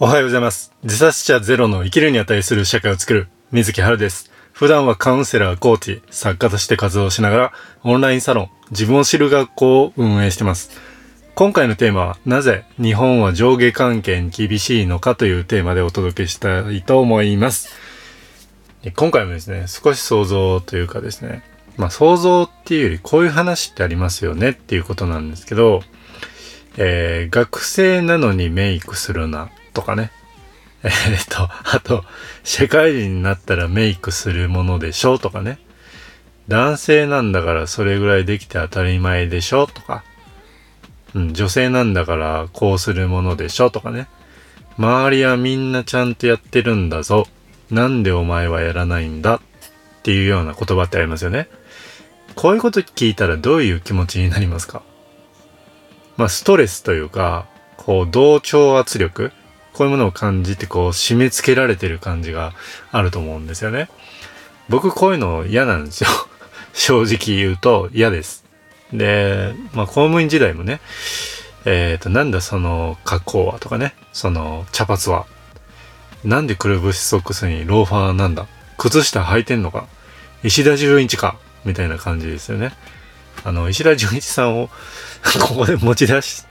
おはようございます。自殺者ゼロの生きるに値する社会を作る水木春です。普段はカウンセラー、コーチ、作家として活動しながら、オンラインサロン、自分を知る学校を運営しています。今回のテーマは、なぜ日本は上下関係に厳しいのかというテーマでお届けしたいと思います。今回もですね、少し想像というかですね、まあ想像っていうよりこういう話ってありますよねっていうことなんですけど、えー、学生なのにメイクするなとかね。えー、っと、あと、社会人になったらメイクするものでしょとかね。男性なんだからそれぐらいできて当たり前でしょとか。うん、女性なんだからこうするものでしょとかね。周りはみんなちゃんとやってるんだぞ。なんでお前はやらないんだっていうような言葉ってありますよね。こういうこと聞いたらどういう気持ちになりますか？まあストレスというか、こう同調圧力こういうものを感じてこう締め付けられてる感じがあると思うんですよね。僕こういうの嫌なんですよ。正直言うと嫌です。で、まあ公務員時代もね、えっ、ー、と、なんだその格好はとかね、その茶髪は。なんでくるぶしソックスにローファーなんだ？靴下履いてんのか？石田純一か？みたいな感じですよね。あの、石田純一さんを ここで持ち出し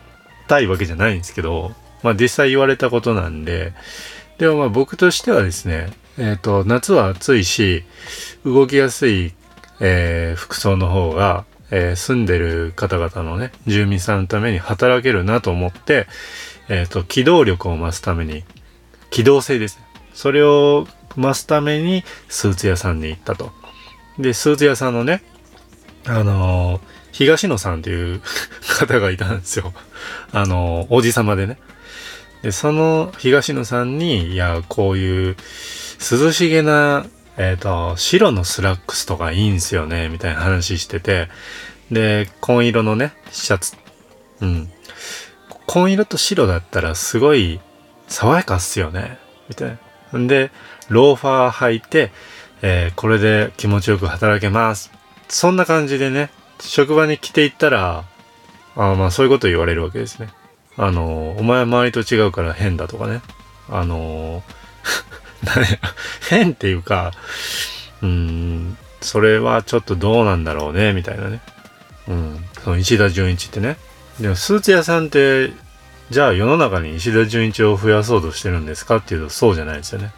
たいわけじゃないんですけど、まあ実際言われたことなんで、でもまあ僕としてはですね、えっ、ー、と、夏は暑いし、動きやすい、えー、服装の方が、えー、住んでる方々のね、住民さんのために働けるなと思って、えっ、と、機動力を増すために、機動性ですね。それを増すためにスーツ屋さんに行ったと。で、スーツ屋さんのね、あの東野さんっていう 方がいたんですよ。あのおじさまでね。で、その東野さんに、いや、こういう涼しげな、えっ、ー、と、白のスラックスとかいいんすよね、みたいな話してて、で、紺色のね、シャツ、うん。紺色と白だったらすごい爽やかっすよね、みたいな。んで、ローファー履いて、えー、これで気持ちよく働けます。そんな感じでね、職場に来ていったら、あまあそういうこと言われるわけですね。あの、お前は周りと違うから変だとかね。あの、変っていうか、うん、それはちょっとどうなんだろうね、みたいなね。うん、その石田純一ってね。でもスーツ屋さんって、じゃあ世の中に石田純一を増やそうとしてるんですかっていうとそうじゃないですよね。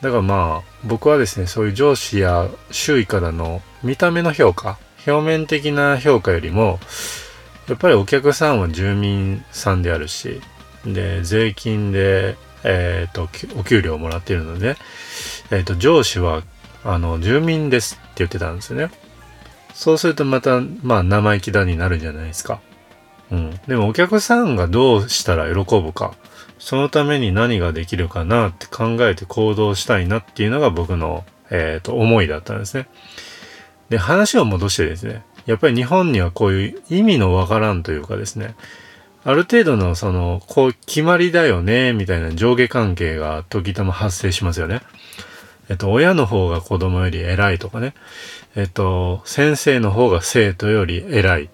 だからまあ、僕はですね、そういう上司や周囲からの見た目の評価、表面的な評価よりも、やっぱりお客さんは住民さんであるし、で、税金で、えっ、ー、と、お給料をもらっているので、えっ、ー、と、上司は、あの、住民ですって言ってたんですよね。そうするとまた、まあ、生意気だになるじゃないですか。うん。でもお客さんがどうしたら喜ぶか、そのために何ができるかなって考えて行動したいなっていうのが僕の、えっ、ー、と、思いだったんですね。で、話を戻してですね、やっぱり日本にはこういう意味のわからんというかですね、ある程度のその、こう決まりだよね、みたいな上下関係が時たま発生しますよね。えっと、親の方が子供より偉いとかね。えっと、先生の方が生徒より偉い。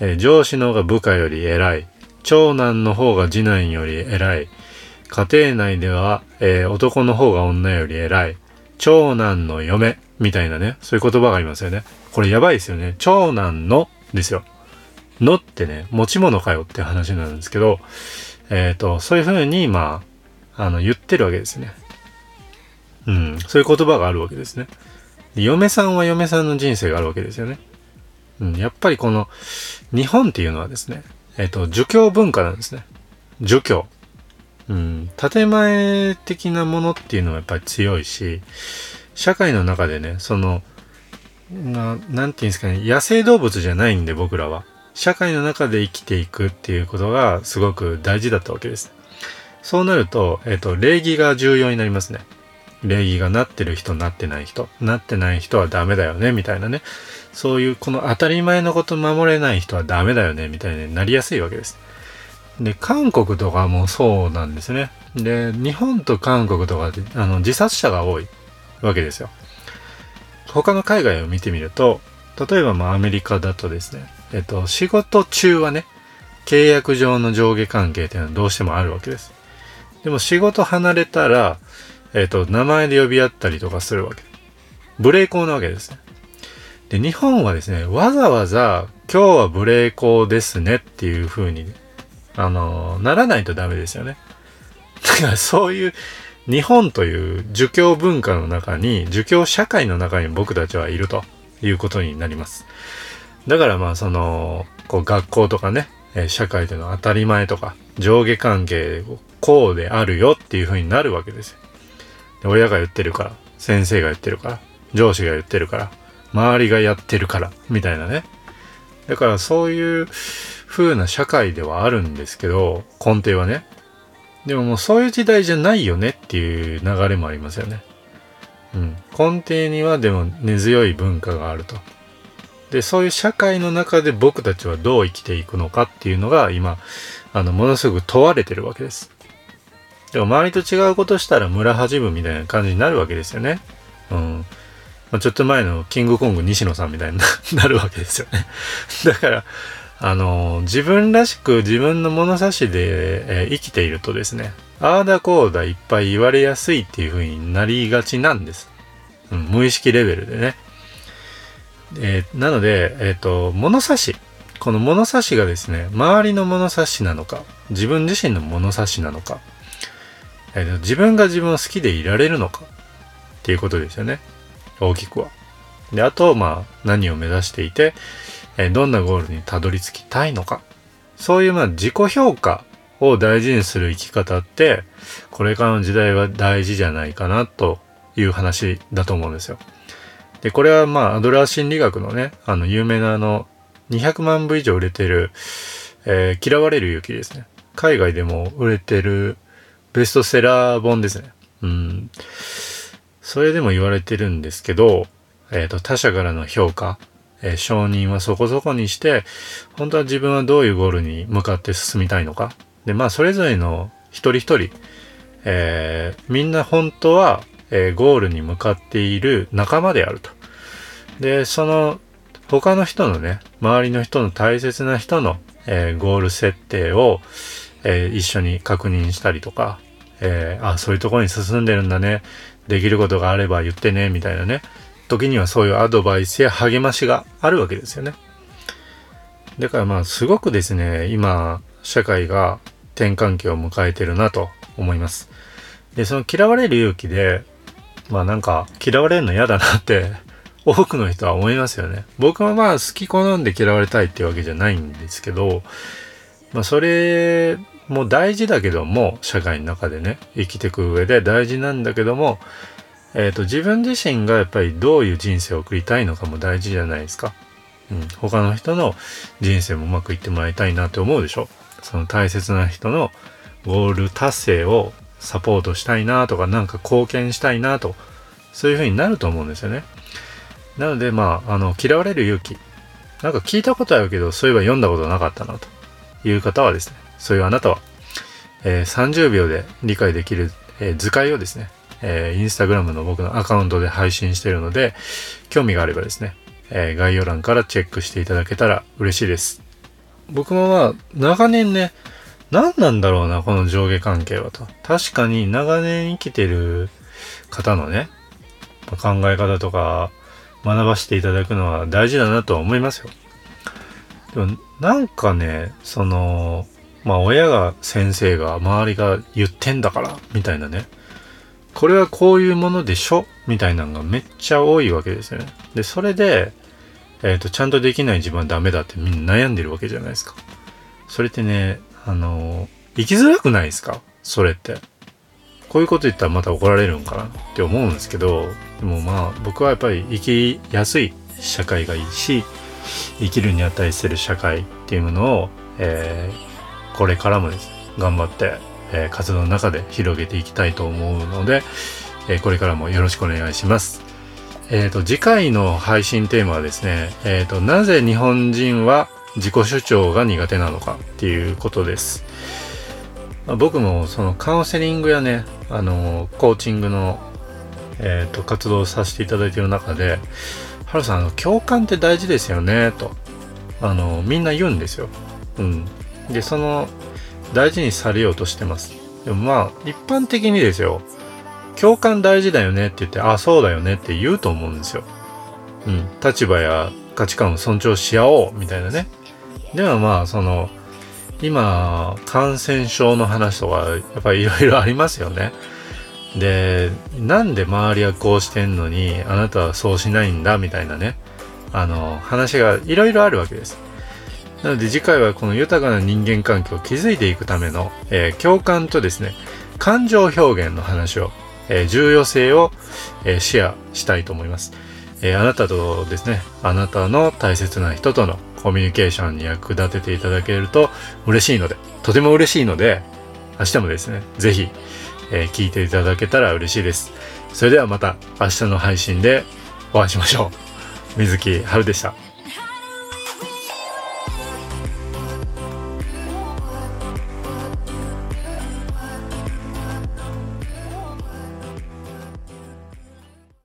え、上司の方が部下より偉い。長男の方が次男より偉い。家庭内では、えー、男の方が女より偉い。長男の嫁。みたいなね、そういう言葉がありますよね。これやばいですよね。長男のですよ。のってね、持ち物かよって話なんですけど、えっ、ー、と、そういうふうに、まあ、あの、言ってるわけですね。うん、そういう言葉があるわけですね。嫁さんは嫁さんの人生があるわけですよね。うん、やっぱりこの、日本っていうのはですね、えっ、ー、と、儒教文化なんですね。儒教。うん、建前的なものっていうのはやっぱり強いし、社会の中でね、その、ななんていうんですかね、野生動物じゃないんで僕らは。社会の中で生きていくっていうことがすごく大事だったわけです。そうなると、えっ、と、礼儀が重要になりますね。礼儀がなってる人、なってない人、なってない人はダメだよね、みたいなね。そういう、この当たり前のこと守れない人はダメだよね、みたいになりやすいわけです。で、韓国とかもそうなんですね。で、日本と韓国とかで、あの、自殺者が多いわけですよ。他の海外を見てみると、例えばまあアメリカだとですね、えっと、仕事中はね、契約上の上下関係っていうのはどうしてもあるわけです。でも仕事離れたら、えっ、と、名前で呼び合ったりとかするわけ。ブレイコーなわけですね。で、日本はですね、わざわざ、今日はブレイコーですねっていう風に、あのならないとダメですよね。だからそういう、日本という儒教文化の中に、儒教社会の中に僕たちはいるということになります。だからまあその、こう学校とかね、社会での当たり前とか、上下関係こうであるよっていう風になるわけですよ。で親が言ってるから、先生が言ってるから、上司が言ってるから、周りがやってるから、みたいなね。だからそういう風な社会ではあるんですけど、根底はね。でももうそういう時代じゃないよねっていう流れもありますよね。うん。根底にはでも根強い文化があると。で、そういう社会の中で僕たちはどう生きていくのかっていうのが今、あの、ものすごく問われてるわけです。でも周りと違うことしたら村恥ぶみたいな感じになるわけですよね。うん。まあ、ちょっと前のキングコング西野さんみたいにな るわけですよね。だから、あの、自分らしく自分の物差しで、えー、生きているとですね、ああだこうだいっぱい言われやすいっていう風になりがちなんです。うん、無意識レベルでね。えー、なので、えっ、ー、と、物差し。この物差しがですね、周りの物差しなのか、自分自身の物差しなのか、えー、自分が自分を好きでいられるのかっていうことですよね。大きくは。で、あと、まあ、何を目指していて、えどんなゴールにたどり着きたいのか。そういうまあ自己評価を大事にする生き方って、これからの時代は大事じゃないかなという話だと思うんですよ。で、これはまあアドラー心理学のね、あの有名なあの200万部以上売れてる、えー、嫌われる勇気ですね。海外でも売れてるベストセラー本ですね。うん。それでも言われてるんですけど、えっ、ー、と、他者からの評価、えー、承認はそこそこにして、本当は自分はどういうゴールに向かって進みたいのか。で、まあ、それぞれの一人一人、えー、みんな本当は、えー、ゴールに向かっている仲間であると。で、その、他の人のね、周りの人の大切な人の、えー、ゴール設定を、えー、一緒に確認したりとか、えー、あ、そういうところに進んでるんだね。できることがあれば言ってね、みたいなね。時にはそういうアドバイスや励ましがあるわけですよね。だからまあすごくですね、今、社会が転換期を迎えてるなと思います。で、その嫌われる勇気で、まあなんか嫌われるの嫌だなって多くの人は思いますよね。僕はまあ好き好んで嫌われたいっていうわけじゃないんですけど、まあそれもう大事だけども、社会の中でね、生きていく上で大事なんだけども、えっ、ー、と、自分自身がやっぱりどういう人生を送りたいのかも大事じゃないですか。うん。他の人の人生もうまくいってもらいたいなって思うでしょ。その大切な人のゴール達成をサポートしたいなとか、なんか貢献したいなと、そういう風になると思うんですよね。なので、まあ、あの、嫌われる勇気。なんか聞いたことあるけど、そういえば読んだことなかったなという方はですね、そういうあなたは、えー、30秒で理解できる、えー、図解をですね、えー、インスタグラムの僕のアカウントで配信しているので、興味があればですね、えー、概要欄からチェックしていただけたら嬉しいです。僕もまあ、長年ね、何なんだろうな、この上下関係はと。確かに長年生きてる方のね、考え方とか学ばせていただくのは大事だなとは思いますよ。でもなんかね、その、まあ親が先生が周りが言ってんだからみたいなね。これはこういうものでしょ？みたいなのがめっちゃ多いわけですよね。で、それで、えっ、ー、と、ちゃんとできない自分はダメだってみんな悩んでるわけじゃないですか。それってね、あの、生きづらくないですか？それって。こういうこと言ったらまた怒られるんかなって思うんですけど、でもまあ僕はやっぱり生きやすい社会がいいし、生きるに値する社会っていうものを、えー、これからもですね、頑張ってえー、活動の中で広げていきたいと思うので、えー、これからもよろしくお願いします。えっ、ー、と、次回の配信テーマはですね、えっ、と、なぜ日本人は自己主張が苦手なのかっていうことです。まあ、僕もそのカウンセリングやね、あの、コーチングの、えっ、と、活動をさせていただいている中で、ハルさん、あの、共感って大事ですよね、と、あの、みんな言うんですよ。うん。で、その大事にされようとしてます。でもまあ、一般的にですよ、共感大事だよねって言って、あ、そうだよねって言うと思うんですよ。うん。立場や価値観を尊重し合おうみたいなね。ではまあ、その、今、感染症の話とか、やっぱりいろいろありますよね。で、なんで周りはこうしてんのに、あなたはそうしないんだみたいなね。あの、話がいろいろあるわけです。なので次回はこの豊かな人間関係を築いていくための、えー、共感とですね、感情表現の話を、えー、重要性を、えー、シェアしたいと思います。えあなたとですね、あなたの大切な人とのコミュニケーションに役立てていただけると嬉しいので、とても嬉しいので、明日もですね、ぜひ、え聞いていただけたら嬉しいです。それではまた明日の配信でお会いしましょう。水木春でした。